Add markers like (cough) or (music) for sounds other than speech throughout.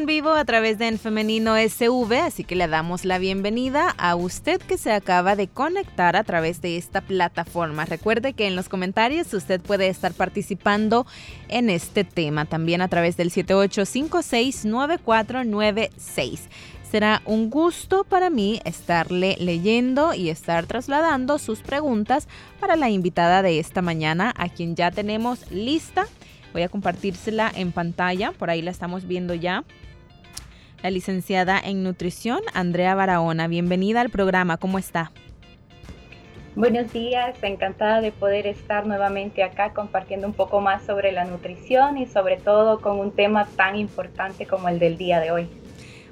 En vivo a través de En Femenino SV, así que le damos la bienvenida a usted que se acaba de conectar a través de esta plataforma. Recuerde que en los comentarios usted puede estar participando en este tema, también a través del 78569496. Será un gusto para mí estarle leyendo y estar trasladando sus preguntas para la invitada de esta mañana, a quien ya tenemos lista Voy a compartírsela en pantalla, por ahí la estamos viendo ya. La licenciada en nutrición, Andrea Barahona. Bienvenida al programa, ¿cómo está? Buenos días, encantada de poder estar nuevamente acá compartiendo un poco más sobre la nutrición y sobre todo con un tema tan importante como el del día de hoy.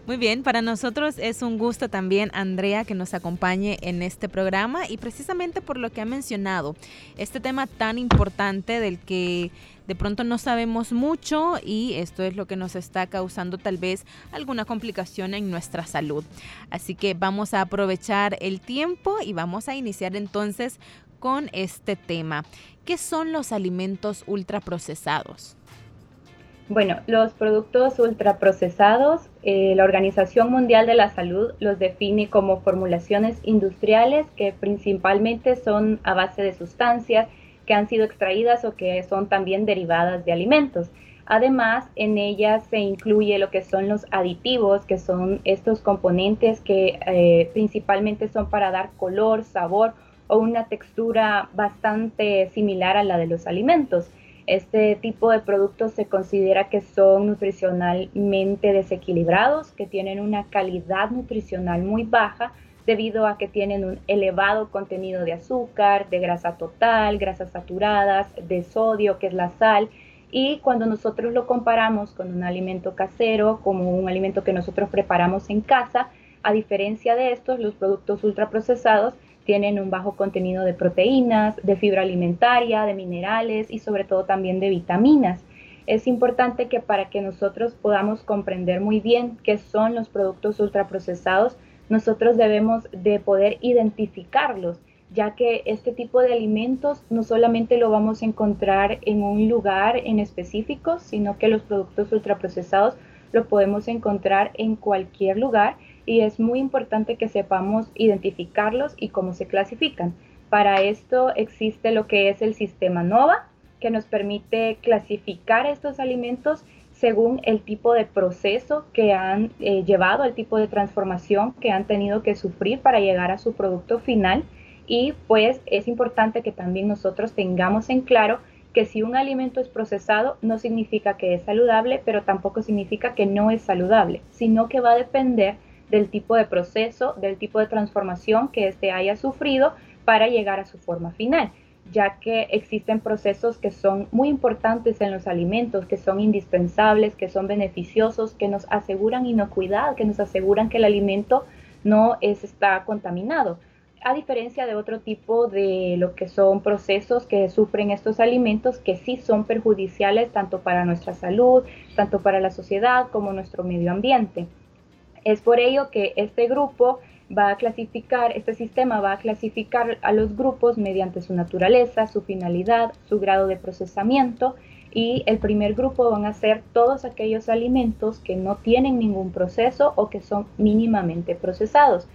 Muy bien, para nosotros es un gusto también, Andrea, que nos acompañe en este programa y precisamente por lo que ha mencionado, este tema tan importante del que de pronto no sabemos mucho y esto es lo que nos está causando tal vez alguna complicación en nuestra salud. Así que vamos a aprovechar el tiempo y vamos a iniciar entonces con este tema. ¿Qué son los alimentos ultraprocesados? Bueno, los productos ultraprocesados, eh, la Organización Mundial de la Salud los define como formulaciones industriales que principalmente son a base de sustancias que han sido extraídas o que son también derivadas de alimentos. Además, en ellas se incluye lo que son los aditivos, que son estos componentes que eh, principalmente son para dar color, sabor o una textura bastante similar a la de los alimentos. Este tipo de productos se considera que son nutricionalmente desequilibrados, que tienen una calidad nutricional muy baja, debido a que tienen un elevado contenido de azúcar, de grasa total, grasas saturadas, de sodio, que es la sal. Y cuando nosotros lo comparamos con un alimento casero, como un alimento que nosotros preparamos en casa, a diferencia de estos, los productos ultraprocesados tienen un bajo contenido de proteínas, de fibra alimentaria, de minerales y sobre todo también de vitaminas. Es importante que para que nosotros podamos comprender muy bien qué son los productos ultraprocesados, nosotros debemos de poder identificarlos, ya que este tipo de alimentos no solamente lo vamos a encontrar en un lugar en específico, sino que los productos ultraprocesados lo podemos encontrar en cualquier lugar y es muy importante que sepamos identificarlos y cómo se clasifican. Para esto existe lo que es el sistema NOVA, que nos permite clasificar estos alimentos según el tipo de proceso que han eh, llevado, el tipo de transformación que han tenido que sufrir para llegar a su producto final. Y pues es importante que también nosotros tengamos en claro que si un alimento es procesado no significa que es saludable, pero tampoco significa que no es saludable, sino que va a depender del tipo de proceso, del tipo de transformación que éste haya sufrido para llegar a su forma final ya que existen procesos que son muy importantes en los alimentos, que son indispensables, que son beneficiosos, que nos aseguran inocuidad, que nos aseguran que el alimento no está contaminado. A diferencia de otro tipo de lo que son procesos que sufren estos alimentos que sí son perjudiciales tanto para nuestra salud, tanto para la sociedad como nuestro medio ambiente. Es por ello que este grupo va a clasificar, este sistema va a clasificar a los grupos mediante su naturaleza, su finalidad, su grado de procesamiento y el primer grupo van a ser todos aquellos alimentos que no tienen ningún proceso o que son mínimamente procesados.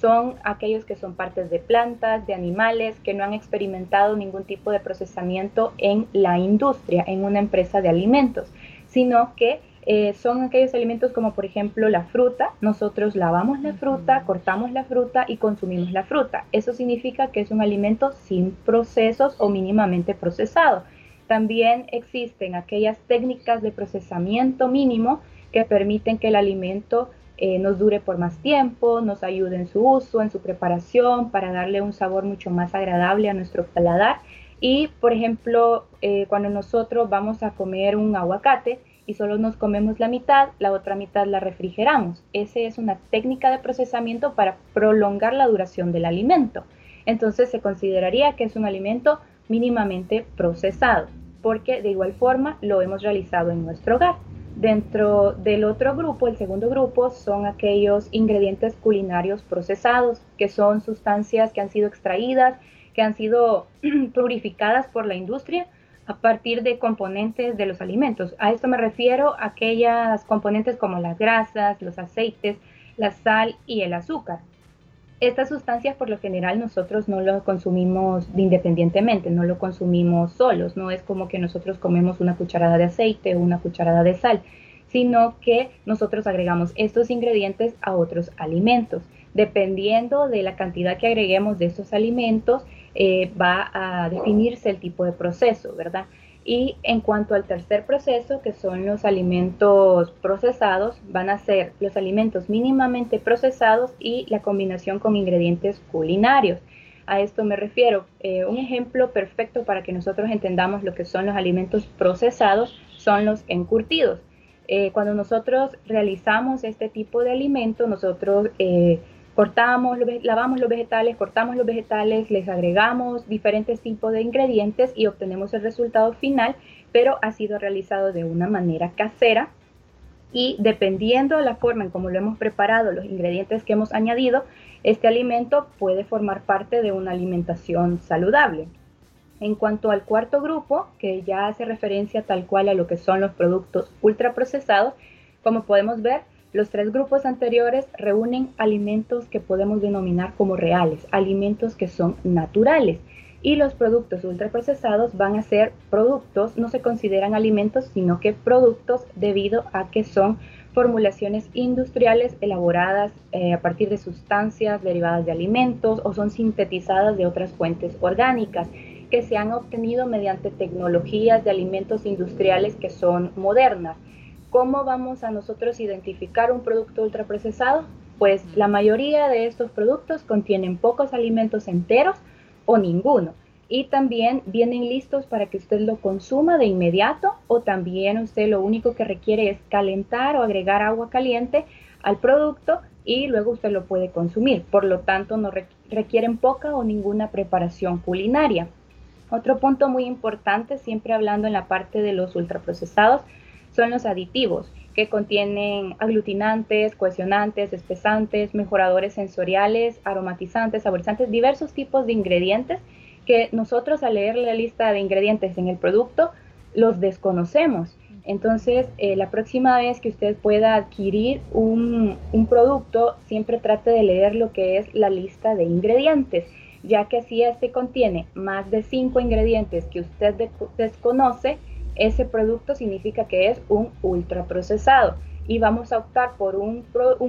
Son aquellos que son partes de plantas, de animales, que no han experimentado ningún tipo de procesamiento en la industria, en una empresa de alimentos, sino que eh, son aquellos alimentos como por ejemplo la fruta. Nosotros lavamos la fruta, cortamos la fruta y consumimos la fruta. Eso significa que es un alimento sin procesos o mínimamente procesado. También existen aquellas técnicas de procesamiento mínimo que permiten que el alimento eh, nos dure por más tiempo, nos ayude en su uso, en su preparación, para darle un sabor mucho más agradable a nuestro paladar. Y, por ejemplo, eh, cuando nosotros vamos a comer un aguacate, y solo nos comemos la mitad, la otra mitad la refrigeramos. Esa es una técnica de procesamiento para prolongar la duración del alimento. Entonces se consideraría que es un alimento mínimamente procesado, porque de igual forma lo hemos realizado en nuestro hogar. Dentro del otro grupo, el segundo grupo, son aquellos ingredientes culinarios procesados, que son sustancias que han sido extraídas, que han sido (clears throat) purificadas por la industria a partir de componentes de los alimentos. A esto me refiero a aquellas componentes como las grasas, los aceites, la sal y el azúcar. Estas sustancias por lo general nosotros no lo consumimos independientemente, no lo consumimos solos, no es como que nosotros comemos una cucharada de aceite o una cucharada de sal, sino que nosotros agregamos estos ingredientes a otros alimentos. Dependiendo de la cantidad que agreguemos de estos alimentos, eh, va a definirse el tipo de proceso, ¿verdad? Y en cuanto al tercer proceso, que son los alimentos procesados, van a ser los alimentos mínimamente procesados y la combinación con ingredientes culinarios. A esto me refiero. Eh, un ejemplo perfecto para que nosotros entendamos lo que son los alimentos procesados son los encurtidos. Eh, cuando nosotros realizamos este tipo de alimento, nosotros cortamos, lavamos los vegetales, cortamos los vegetales, les agregamos diferentes tipos de ingredientes y obtenemos el resultado final, pero ha sido realizado de una manera casera y dependiendo de la forma en cómo lo hemos preparado, los ingredientes que hemos añadido, este alimento puede formar parte de una alimentación saludable. En cuanto al cuarto grupo, que ya hace referencia tal cual a lo que son los productos ultraprocesados, como podemos ver, los tres grupos anteriores reúnen alimentos que podemos denominar como reales, alimentos que son naturales. Y los productos ultraprocesados van a ser productos, no se consideran alimentos, sino que productos debido a que son formulaciones industriales elaboradas eh, a partir de sustancias derivadas de alimentos o son sintetizadas de otras fuentes orgánicas que se han obtenido mediante tecnologías de alimentos industriales que son modernas. ¿Cómo vamos a nosotros identificar un producto ultraprocesado? Pues la mayoría de estos productos contienen pocos alimentos enteros o ninguno. Y también vienen listos para que usted lo consuma de inmediato o también usted lo único que requiere es calentar o agregar agua caliente al producto y luego usted lo puede consumir. Por lo tanto, no requieren poca o ninguna preparación culinaria. Otro punto muy importante, siempre hablando en la parte de los ultraprocesados, son los aditivos, que contienen aglutinantes, cohesionantes, espesantes, mejoradores sensoriales, aromatizantes, saborizantes, diversos tipos de ingredientes que nosotros al leer la lista de ingredientes en el producto los desconocemos. Entonces, eh, la próxima vez que usted pueda adquirir un, producto, siempre trate de leer lo que es la lista de ingredientes, ya que si este contiene más de cinco ingredientes que usted desconoce, ese producto significa que es un ultraprocesado y vamos a optar por un,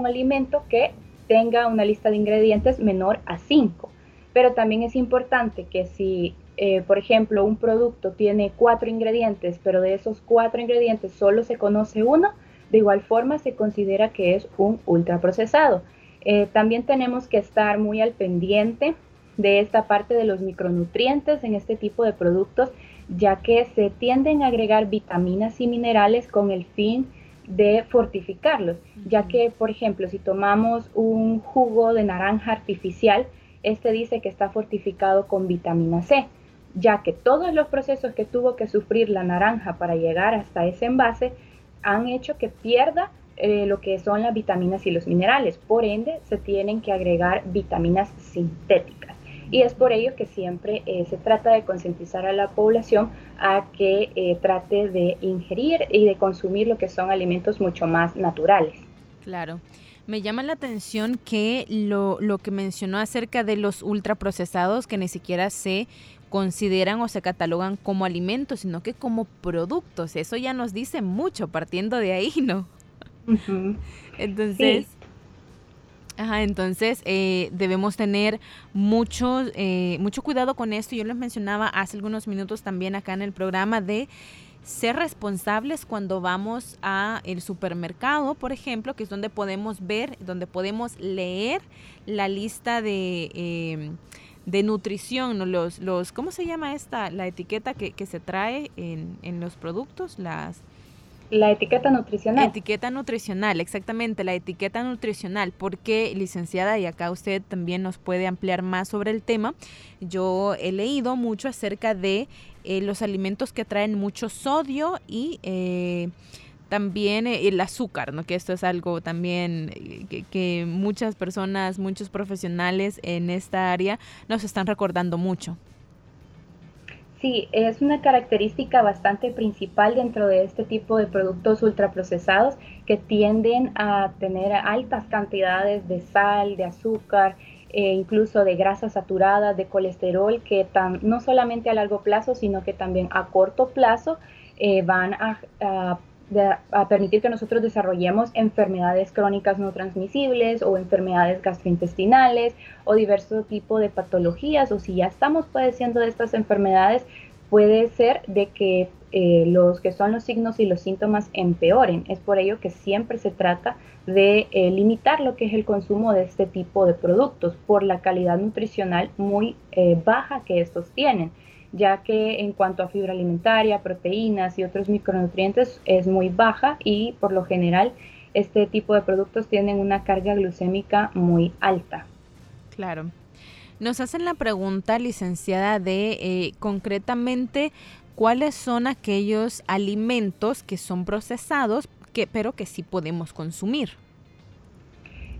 alimento que tenga una lista de ingredientes menor a 5. Pero también es importante que si, eh, por ejemplo, un producto tiene cuatro ingredientes, pero de esos cuatro ingredientes solo se conoce uno, de igual forma se considera que es un ultraprocesado. Eh, también tenemos que estar muy al pendiente de esta parte de los micronutrientes en este tipo de productos ya que se tienden a agregar vitaminas y minerales con el fin de fortificarlos, ya que, por ejemplo, si tomamos un jugo de naranja artificial, este dice que está fortificado con vitamina C, ya que todos los procesos que tuvo que sufrir la naranja para llegar hasta ese envase han hecho que pierda eh, lo que son las vitaminas y los minerales. Por ende, se tienen que agregar vitaminas sintéticas y es por ello que siempre eh, se trata de concientizar a la población a que eh, trate de ingerir y de consumir lo que son alimentos mucho más naturales. Claro. Me llama la atención que lo, lo que mencionó acerca de los ultraprocesados que ni siquiera se consideran o se catalogan como alimentos, sino que como productos. Eso ya nos dice mucho partiendo de ahí, ¿no? (laughs) Entonces, Ajá, entonces eh, debemos tener mucho, eh, mucho cuidado con esto. Yo les mencionaba hace algunos minutos también acá en el programa de ser responsables cuando vamos a el supermercado, por ejemplo, que es donde podemos ver, donde podemos leer la lista de, em, de nutrición, los, los, ¿cómo se llama esta? La etiqueta que, que se trae en, en los productos, las La etiqueta nutricional. Etiqueta nutricional, exactamente, la etiqueta nutricional. Porque, licenciada, y acá usted también nos puede ampliar más sobre el tema, yo he leído mucho acerca de eh, los alimentos que traen mucho sodio y eh, también eh, el azúcar, ¿no? Que esto es algo también que, que muchas personas, muchos profesionales en esta área nos están recordando mucho. Sí, es una característica bastante principal dentro de este tipo de productos ultraprocesados que tienden a tener altas cantidades de sal, de azúcar, e incluso de grasas saturadas, de colesterol, que tan, no solamente a largo plazo, sino que también a corto plazo eh, van a, a a permitir que nosotros desarrollemos enfermedades crónicas no transmisibles o enfermedades gastrointestinales o diversos tipos de patologías o si ya estamos padeciendo de estas enfermedades puede ser de que eh, los que son los signos y los síntomas empeoren. Es por ello que siempre se trata de eh, limitar lo que es el consumo de este tipo de productos por la calidad nutricional muy eh, baja que estos tienen ya que en cuanto a fibra alimentaria, proteínas y otros micronutrientes es muy baja y por lo general este tipo de productos tienen una carga glucémica muy alta. Claro. Nos hacen la pregunta, licenciada, de eh, concretamente cuáles son aquellos alimentos que son procesados, que, pero que sí podemos consumir.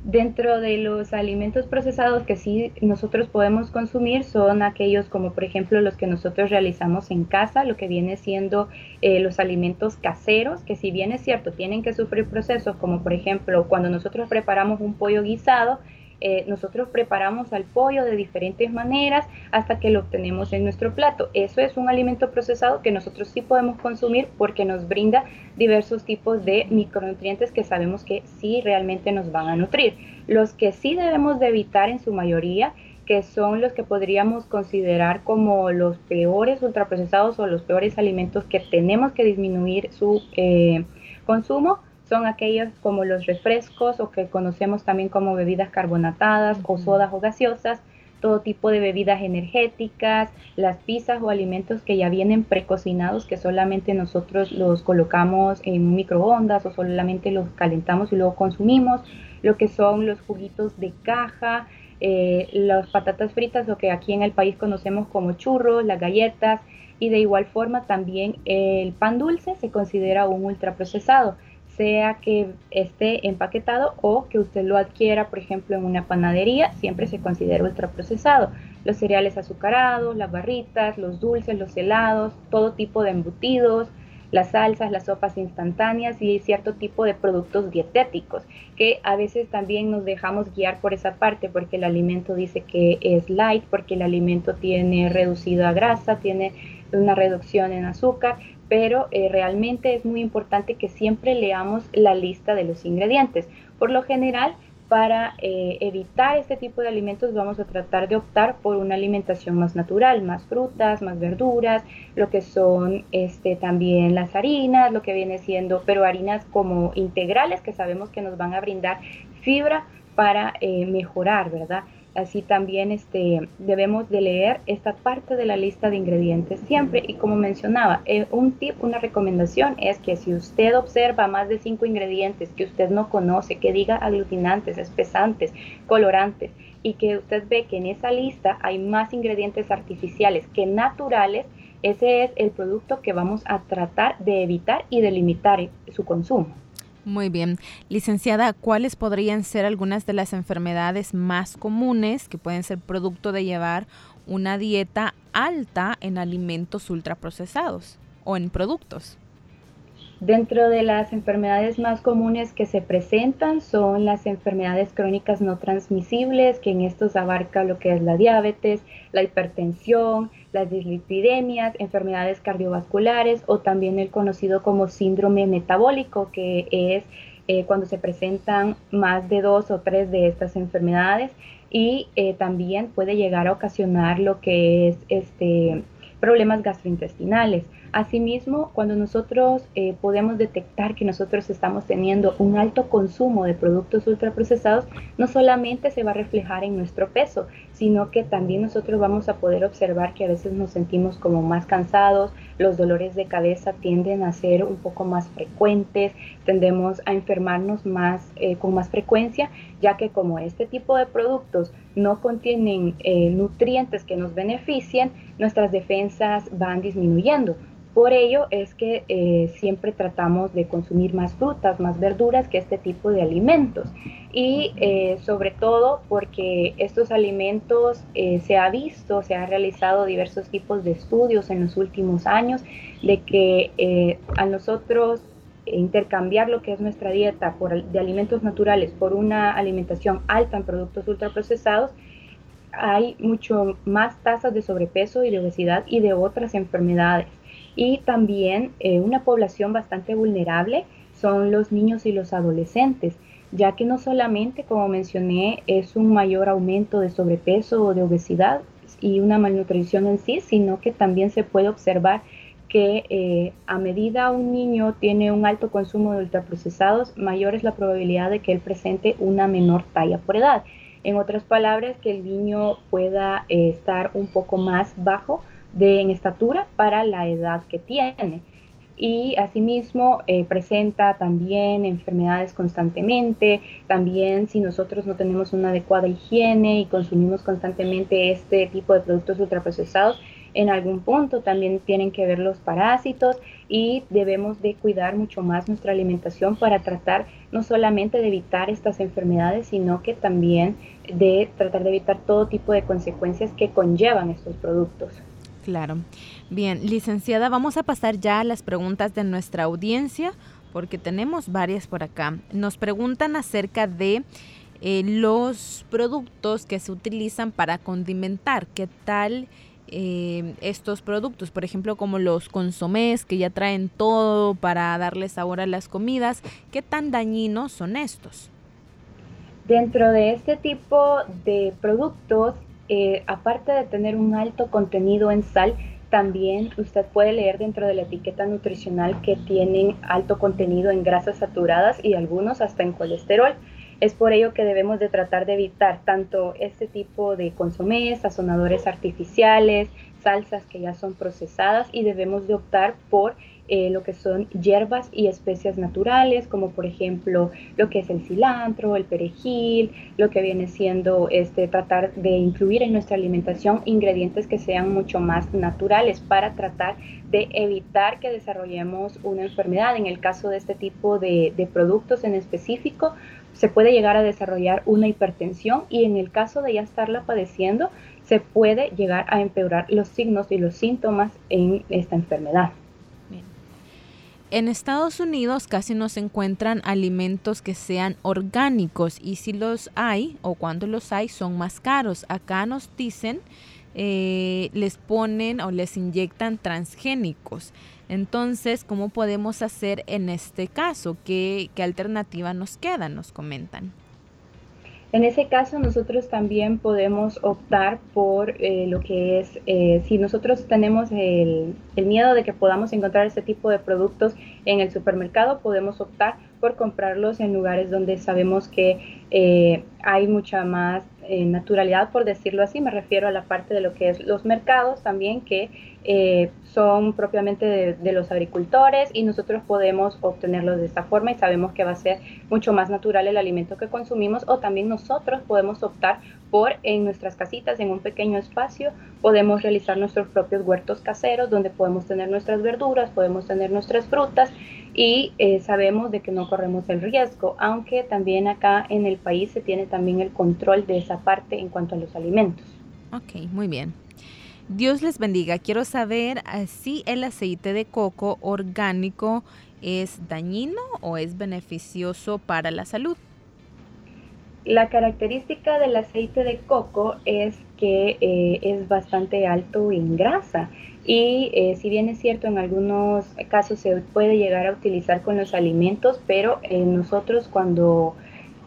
Dentro de los alimentos procesados que sí nosotros podemos consumir son aquellos como por ejemplo los que nosotros realizamos en casa, lo que viene siendo eh, los alimentos caseros, que si bien es cierto tienen que sufrir procesos como por ejemplo cuando nosotros preparamos un pollo guisado, eh, nosotros preparamos al pollo de diferentes maneras hasta que lo obtenemos en nuestro plato. Eso es un alimento procesado que nosotros sí podemos consumir porque nos brinda diversos tipos de micronutrientes que sabemos que sí realmente nos van a nutrir. Los que sí debemos de evitar en su mayoría que son los que podríamos considerar como los peores ultraprocesados o los peores alimentos que tenemos que disminuir su eh, consumo, son aquellos como los refrescos o que conocemos también como bebidas carbonatadas o sodas o gaseosas, todo tipo de bebidas energéticas, las pizzas o alimentos que ya vienen precocinados que solamente nosotros los colocamos en microondas o solamente los calentamos y luego consumimos, lo que son los juguitos de caja, eh, las patatas fritas, lo que aquí en el país conocemos como churros, las galletas y de igual forma también el pan dulce se considera un ultraprocesado sea que esté empaquetado o que usted lo adquiera, por ejemplo, en una panadería, siempre se considera ultraprocesado. Los cereales azucarados, las barritas, los dulces, los helados, todo tipo de embutidos, las salsas, las sopas instantáneas y cierto tipo de productos dietéticos, que a veces también nos dejamos guiar por esa parte porque el alimento dice que es light, porque el alimento tiene reducido a grasa, tiene una reducción en azúcar, pero eh, realmente es muy importante que siempre leamos la lista de los ingredientes. Por lo general, para eh, evitar este tipo de alimentos vamos a tratar de optar por una alimentación más natural, más frutas, más verduras, lo que son este, también las harinas, lo que viene siendo, pero harinas como integrales que sabemos que nos van a brindar fibra para eh, mejorar, ¿verdad? Así también este, debemos de leer esta parte de la lista de ingredientes siempre. Y como mencionaba, eh, un tip, una recomendación es que si usted observa más de cinco ingredientes que usted no conoce, que diga aglutinantes, espesantes, colorantes, y que usted ve que en esa lista hay más ingredientes artificiales que naturales, ese es el producto que vamos a tratar de evitar y de limitar su consumo. Muy bien. Licenciada, ¿cuáles podrían ser algunas de las enfermedades más comunes que pueden ser producto de llevar una dieta alta en alimentos ultraprocesados o en productos? Dentro de las enfermedades más comunes que se presentan son las enfermedades crónicas no transmisibles, que en estos abarca lo que es la diabetes, la hipertensión, las dislipidemias, enfermedades cardiovasculares o también el conocido como síndrome metabólico, que es eh, cuando se presentan más de dos o tres de estas enfermedades y eh, también puede llegar a ocasionar lo que es este, problemas gastrointestinales. Asimismo, cuando nosotros eh, podemos detectar que nosotros estamos teniendo un alto consumo de productos ultraprocesados, no solamente se va a reflejar en nuestro peso, sino que también nosotros vamos a poder observar que a veces nos sentimos como más cansados, los dolores de cabeza tienden a ser un poco más frecuentes, tendemos a enfermarnos más eh, con más frecuencia, ya que como este tipo de productos no contienen eh, nutrientes que nos beneficien, nuestras defensas van disminuyendo. Por ello es que eh, siempre tratamos de consumir más frutas, más verduras que este tipo de alimentos. Y eh, sobre todo porque estos alimentos eh, se ha visto, se han realizado diversos tipos de estudios en los últimos años de que a nosotros intercambiar lo que es nuestra dieta por, de alimentos naturales por una alimentación alta en productos ultraprocesados, hay mucho más tasas de sobrepeso y de obesidad y de otras enfermedades y también eh, una población bastante vulnerable son los niños y los adolescentes, ya que no solamente, como mencioné, es un mayor aumento de sobrepeso o de obesidad y una malnutrición en sí, sino que también se puede observar que eh, a medida un niño tiene un alto consumo de ultraprocesados, mayor es la probabilidad de que él presente una menor talla por edad. En otras palabras, que el niño pueda eh, estar un poco más bajo de, en estatura para la edad que tiene. Y asimismo eh, presenta también enfermedades constantemente, también si nosotros no tenemos una adecuada higiene y consumimos constantemente este tipo de productos ultraprocesados, en algún punto también tienen que ver los parásitos y debemos de cuidar mucho más nuestra alimentación para tratar no solamente de evitar estas enfermedades, sino que también de tratar de evitar todo tipo de consecuencias que conllevan estos productos. Claro. Bien, licenciada, vamos a pasar ya a las preguntas de nuestra audiencia porque tenemos varias por acá. Nos preguntan acerca de eh, los productos que se utilizan para condimentar. ¿Qué tal eh, estos productos? Por ejemplo, como los consomés que ya traen todo para darle sabor a las comidas. ¿Qué tan dañinos son estos? Dentro de este tipo de productos eh, aparte de tener un alto contenido en sal, también usted puede leer dentro de la etiqueta nutricional que tienen alto contenido en grasas saturadas y algunos hasta en colesterol. Es por ello que debemos de tratar de evitar tanto este tipo de consomés, sazonadores artificiales, salsas que ya son procesadas y debemos de optar por eh, lo que son hierbas y especias naturales, como por ejemplo lo que es el cilantro, el perejil, lo que viene siendo este, tratar de incluir en nuestra alimentación ingredientes que sean mucho más naturales para tratar de evitar que desarrollemos una enfermedad. En el caso de este tipo de, de productos en específico, se puede llegar a desarrollar una hipertensión y en el caso de ya estarla padeciendo, se puede llegar a empeorar los signos y los síntomas en esta enfermedad. En Estados Unidos casi no se encuentran alimentos que sean orgánicos y si los hay o cuando los hay son más caros. Acá nos dicen, eh, les ponen o les inyectan transgénicos. Entonces, ¿cómo podemos hacer en este caso? ¿Qué, qué alternativa nos queda? Nos comentan. En ese caso, nosotros también podemos optar por eh, lo que es, eh, si nosotros tenemos el, el, miedo de que podamos encontrar este tipo de productos en el supermercado, podemos optar por comprarlos en lugares donde sabemos que eh, hay mucha más eh, naturalidad, por decirlo así. Me refiero a la parte de lo que es los mercados también, que eh, son propiamente de, los agricultores y nosotros podemos obtenerlos de esta forma y sabemos que va a ser mucho más natural el alimento que consumimos o también nosotros podemos optar por en nuestras casitas, en un pequeño espacio, podemos realizar nuestros propios huertos caseros donde podemos tener nuestras verduras, podemos tener nuestras frutas y eh, sabemos de que no corremos el riesgo, aunque también acá en el país se tiene también el control de esa parte en cuanto a los alimentos. Ok, muy bien. Dios les bendiga. Quiero saber eh, si el aceite de coco orgánico es dañino o es beneficioso para la salud. La característica del aceite de coco es que eh, es bastante alto en grasa y eh, si bien es cierto en algunos casos se puede llegar a utilizar con los alimentos, pero nosotros cuando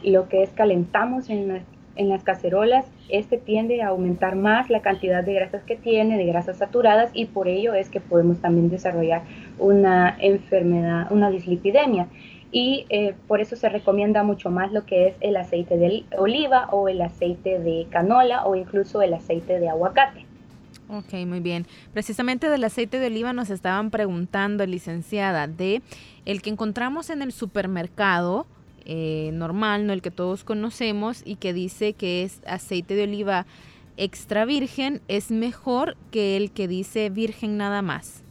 lo que es calentamos en en las cacerolas, este tiende a aumentar más la cantidad de grasas que tiene, de grasas saturadas, y por ello es que podemos también desarrollar una enfermedad, una dislipidemia. Y eh, por eso se recomienda mucho más lo que es el aceite de oliva o el aceite de canola o incluso el aceite de aguacate. Ok, muy bien. Precisamente del aceite de oliva nos estaban preguntando, licenciada, de el que encontramos en el supermercado, eh, normal, no el que todos conocemos y que dice que es aceite de oliva extra virgen, es mejor que el que dice virgen nada más.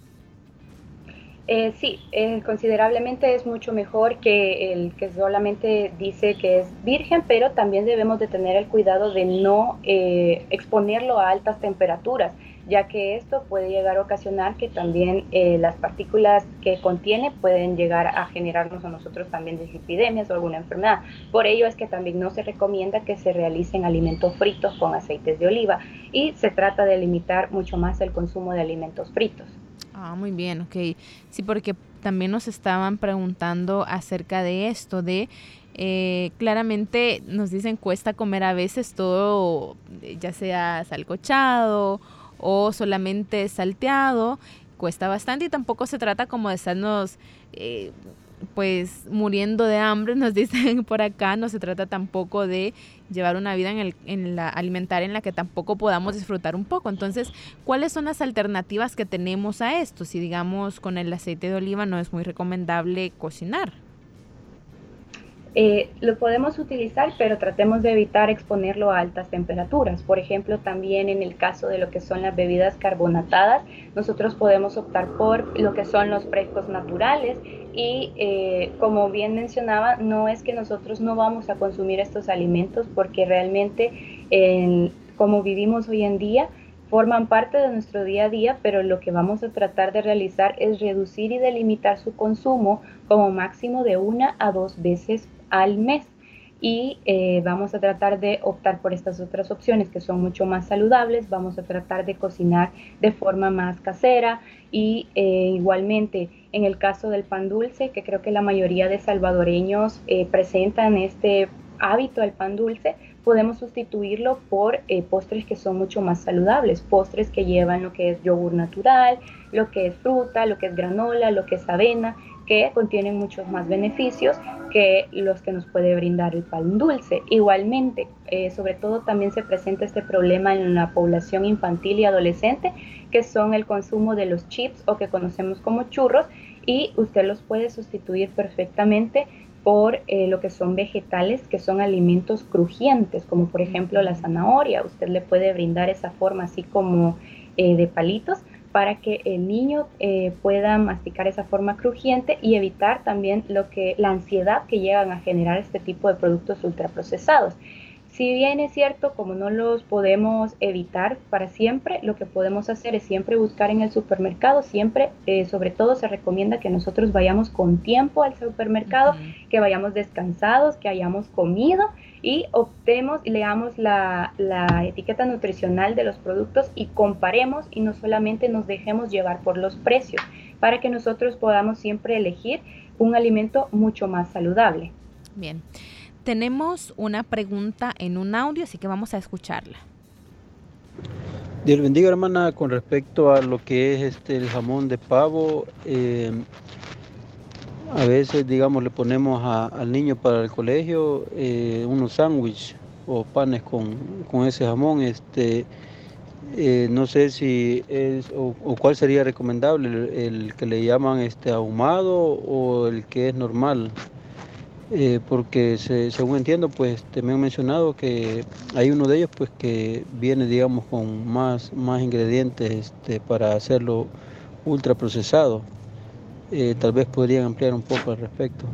Eh, sí, eh, considerablemente es mucho mejor que el que solamente dice que es virgen, pero también debemos de tener el cuidado de no exponerlo a altas temperaturas ya que esto puede llegar a ocasionar que también eh, las partículas que contiene pueden llegar a generarnos a nosotros también dislipidemias o alguna enfermedad. Por ello es que también no se recomienda que se realicen alimentos fritos con aceites de oliva y se trata de limitar mucho más el consumo de alimentos fritos. Ah, muy bien, ok. Sí, porque también nos estaban preguntando acerca de esto, de eh, claramente nos dicen cuesta comer a veces todo, ya sea salcochado o solamente salteado, cuesta bastante y tampoco se trata como de estarnos eh, pues muriendo de hambre, nos (laughs) dicen por acá, no se trata tampoco de llevar una vida en, el, en la alimentaria en la que tampoco podamos disfrutar un poco. Entonces, ¿cuáles son las alternativas que tenemos a esto? Si digamos con el aceite de oliva no es muy recomendable cocinar. Eh, lo podemos utilizar, pero tratemos de evitar exponerlo a altas temperaturas. Por ejemplo, también en el caso de lo que son las bebidas carbonatadas, nosotros podemos optar por lo que son los frescos naturales y eh, como bien mencionaba, no es que nosotros no vamos a consumir estos alimentos porque realmente como vivimos hoy en día, forman parte de nuestro día a día, pero lo que vamos a tratar de realizar es reducir y delimitar su consumo como máximo de una a dos veces al mes. Y eh, vamos a tratar de optar por estas otras opciones que son mucho más saludables. Vamos a tratar de cocinar de forma más casera y eh, igualmente en el caso del pan dulce, que creo que la mayoría de salvadoreños eh, presentan este hábito al pan dulce, podemos sustituirlo por postres que son mucho más saludables, postres que llevan lo que es yogur natural, lo que es fruta, lo que es granola, lo que es avena, que contienen muchos más beneficios que los que nos puede brindar el pan dulce. Igualmente, eh, sobre todo también se presenta este problema en la población infantil y adolescente, que son el consumo de los chips o que conocemos como churros, y usted los puede sustituir perfectamente por eh, lo que son vegetales, que son alimentos crujientes, como por ejemplo la zanahoria. Usted le puede brindar esa forma así como eh, de palitos para que el niño eh, pueda masticar esa forma crujiente y evitar también lo que la ansiedad que llegan a generar este tipo de productos ultraprocesados. Si bien es cierto, como no los podemos evitar para siempre, lo que podemos hacer es siempre buscar en el supermercado, siempre, eh, sobre todo se recomienda que nosotros vayamos con tiempo al supermercado, que vayamos descansados, que hayamos comido y optemos y leamos la, la etiqueta nutricional de los productos y comparemos y no solamente nos dejemos llevar por los precios, para que nosotros podamos siempre elegir un alimento mucho más saludable. Bien. Tenemos una pregunta en un audio, así que vamos a escucharla. Dios bendiga hermana, con respecto a lo que es este el jamón de pavo, eh, a veces digamos le ponemos al niño para el colegio eh, unos sándwiches o panes con, ese jamón, este eh, no sé si es o, cuál sería recomendable, el, el, que le llaman este ahumado o el que es normal. Eh, porque según entiendo, pues te me han mencionado que hay uno de ellos pues que viene, digamos, con más, más ingredientes este, para hacerlo ultra procesado. Eh, tal vez podrían ampliar un poco al respecto.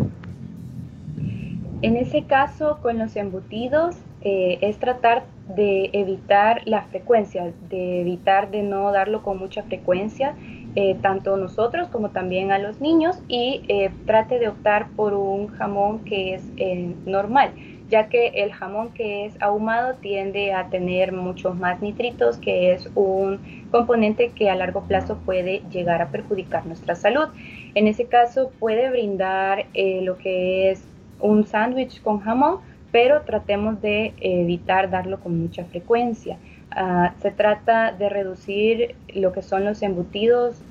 En ese caso, con los embutidos, eh, es tratar de evitar la frecuencia, de evitar de no darlo con mucha frecuencia eh, tanto nosotros como también a los niños y eh, trate de optar por un jamón que es eh, normal, ya que el jamón que es ahumado tiende a tener muchos más nitritos, que es un componente que a largo plazo puede llegar a perjudicar nuestra salud. En ese caso puede brindar lo que es un sándwich con jamón pero tratemos de evitar darlo con mucha frecuencia. Ah, se trata de reducir lo que son los embutidos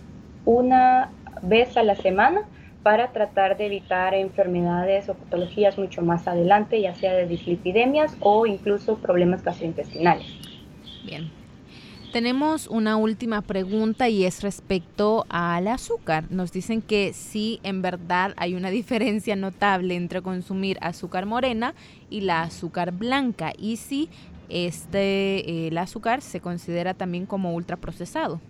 una vez a la semana para tratar de evitar enfermedades o patologías mucho más adelante, ya sea de dislipidemias o incluso problemas gastrointestinales. Bien. Tenemos una última pregunta y es respecto al azúcar. Nos dicen que sí, en verdad hay una (laughs) diferencia notable entre consumir azúcar morena y la azúcar blanca y si este, eh, el azúcar se considera también como ultraprocesado.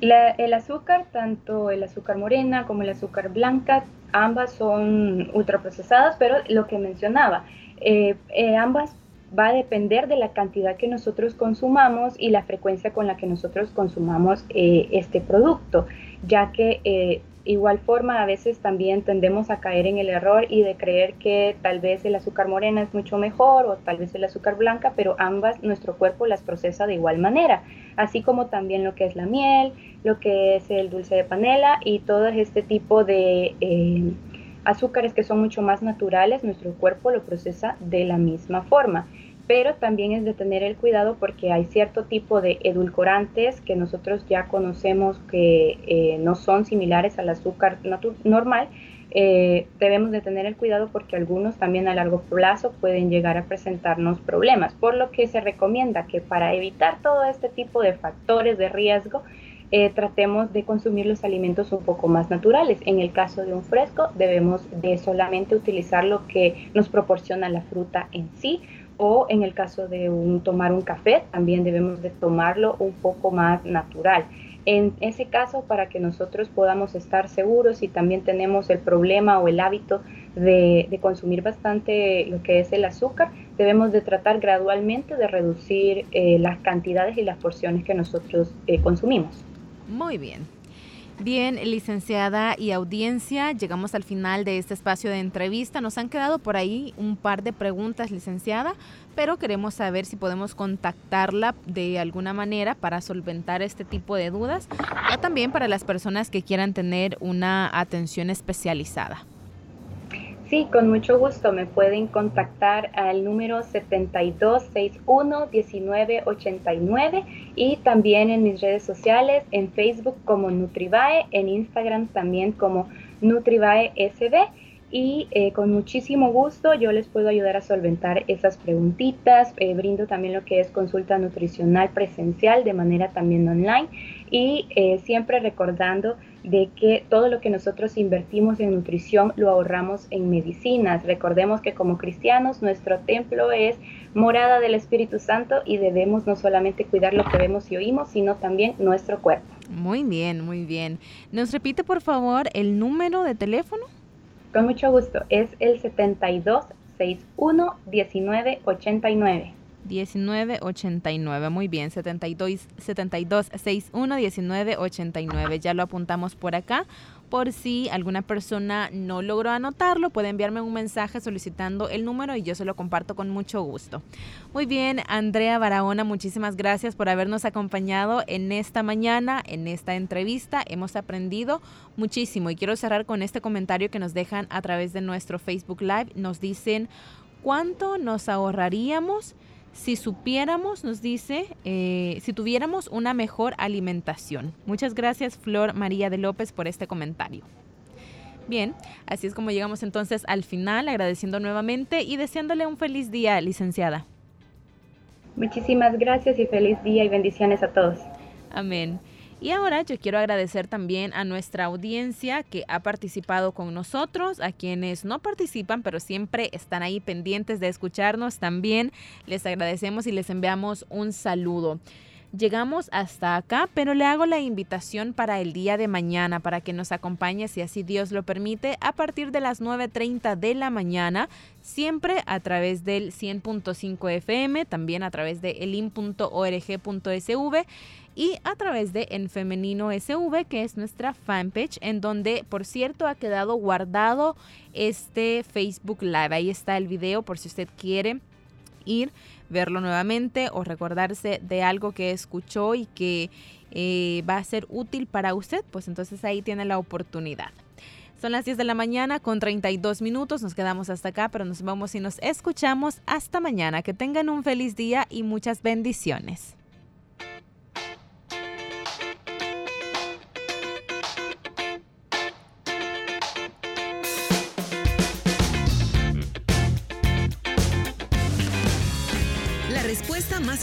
el azúcar, tanto el azúcar morena como el azúcar blanca, ambas son ultraprocesadas, pero lo que mencionaba, eh, eh, ambas va a depender de la cantidad que nosotros consumamos y la frecuencia con la que nosotros consumamos este producto, ya que igual forma a veces también tendemos a caer en el error y de creer que tal vez el azúcar morena es mucho mejor o tal vez el azúcar blanca, pero ambas nuestro cuerpo las procesa de igual manera, así como también lo que es la miel, lo que es el dulce de panela y todo este tipo de... Eh, azúcares que son mucho más naturales, nuestro cuerpo lo procesa de la misma forma. Pero también es de tener el cuidado porque hay cierto tipo de edulcorantes que nosotros ya conocemos que eh, no son similares al azúcar normal. Eh, debemos de tener el cuidado porque algunos también a largo plazo pueden llegar a presentarnos problemas, por lo que se recomienda que para evitar todo este tipo de factores de riesgo, eh, tratemos de consumir los alimentos un poco más naturales. En el caso de un fresco, debemos de solamente utilizar lo que nos proporciona la fruta en sí. O en el caso de un, tomar un café, también debemos de tomarlo un poco más natural. En ese caso, para que nosotros podamos estar seguros y también tenemos el problema o el hábito de, consumir bastante lo que es el azúcar, debemos de tratar gradualmente de reducir eh, las cantidades y las porciones que nosotros eh, consumimos. Muy bien. Bien, licenciada y audiencia, llegamos al final de este espacio de entrevista. Nos han quedado por ahí un par de preguntas, licenciada, pero queremos saber si podemos contactarla de alguna manera para solventar este tipo de dudas o también para las personas que quieran tener una atención especializada. Sí, con mucho gusto. Me pueden contactar al número 7261-1989 y también en mis redes sociales, en Facebook como Nutrivae, en Instagram también como Nutrivae SB. Y eh, con muchísimo gusto yo les puedo ayudar a solventar esas preguntitas. Eh, brindo también lo que es consulta nutricional presencial de manera también online y eh, siempre recordando de que todo lo que nosotros invertimos en nutrición lo ahorramos en medicinas. Recordemos que como cristianos nuestro templo es morada del Espíritu Santo y debemos no solamente cuidar lo que vemos y oímos, sino también nuestro cuerpo. Muy bien, muy bien. ¿Nos repite por favor el número de teléfono? Con mucho gusto, es el 7261 1989. 1989. Muy bien, 72, 72 61 1989. Ya lo apuntamos por acá. Por si alguna persona no logró anotarlo, puede enviarme un mensaje solicitando el número y yo se lo comparto con mucho gusto. Muy bien, Andrea Barahona, muchísimas gracias por habernos acompañado en esta mañana, en esta entrevista. Hemos aprendido muchísimo y quiero cerrar con este comentario que nos dejan a través de nuestro Facebook Live. Nos dicen, ¿cuánto nos ahorraríamos? Si supiéramos, nos dice, eh, si tuviéramos una mejor alimentación. Muchas gracias, Flor María de López, por este comentario. Bien, así es como llegamos entonces al final, agradeciendo nuevamente y deseándole un feliz día, licenciada. Muchísimas gracias y feliz día y bendiciones a todos. Amén. Y ahora yo quiero agradecer también a nuestra audiencia que ha participado con nosotros, a quienes no participan, pero siempre están ahí pendientes de escucharnos también. Les agradecemos y les enviamos un saludo. Llegamos hasta acá, pero le hago la invitación para el día de mañana, para que nos acompañe, si así Dios lo permite, a partir de las 9.30 de la mañana, siempre a través del 100.5 FM, también a través de elin.org.sv y a través de En Femenino SV, que es nuestra fanpage, en donde, por cierto, ha quedado guardado este Facebook Live. Ahí está el video por si usted quiere ir, verlo nuevamente o recordarse de algo que escuchó y que eh, va a ser útil para usted, pues entonces ahí tiene la oportunidad. Son las 10 de la mañana con 32 minutos. Nos quedamos hasta acá, pero nos vamos y nos escuchamos hasta mañana. Que tengan un feliz día y muchas bendiciones.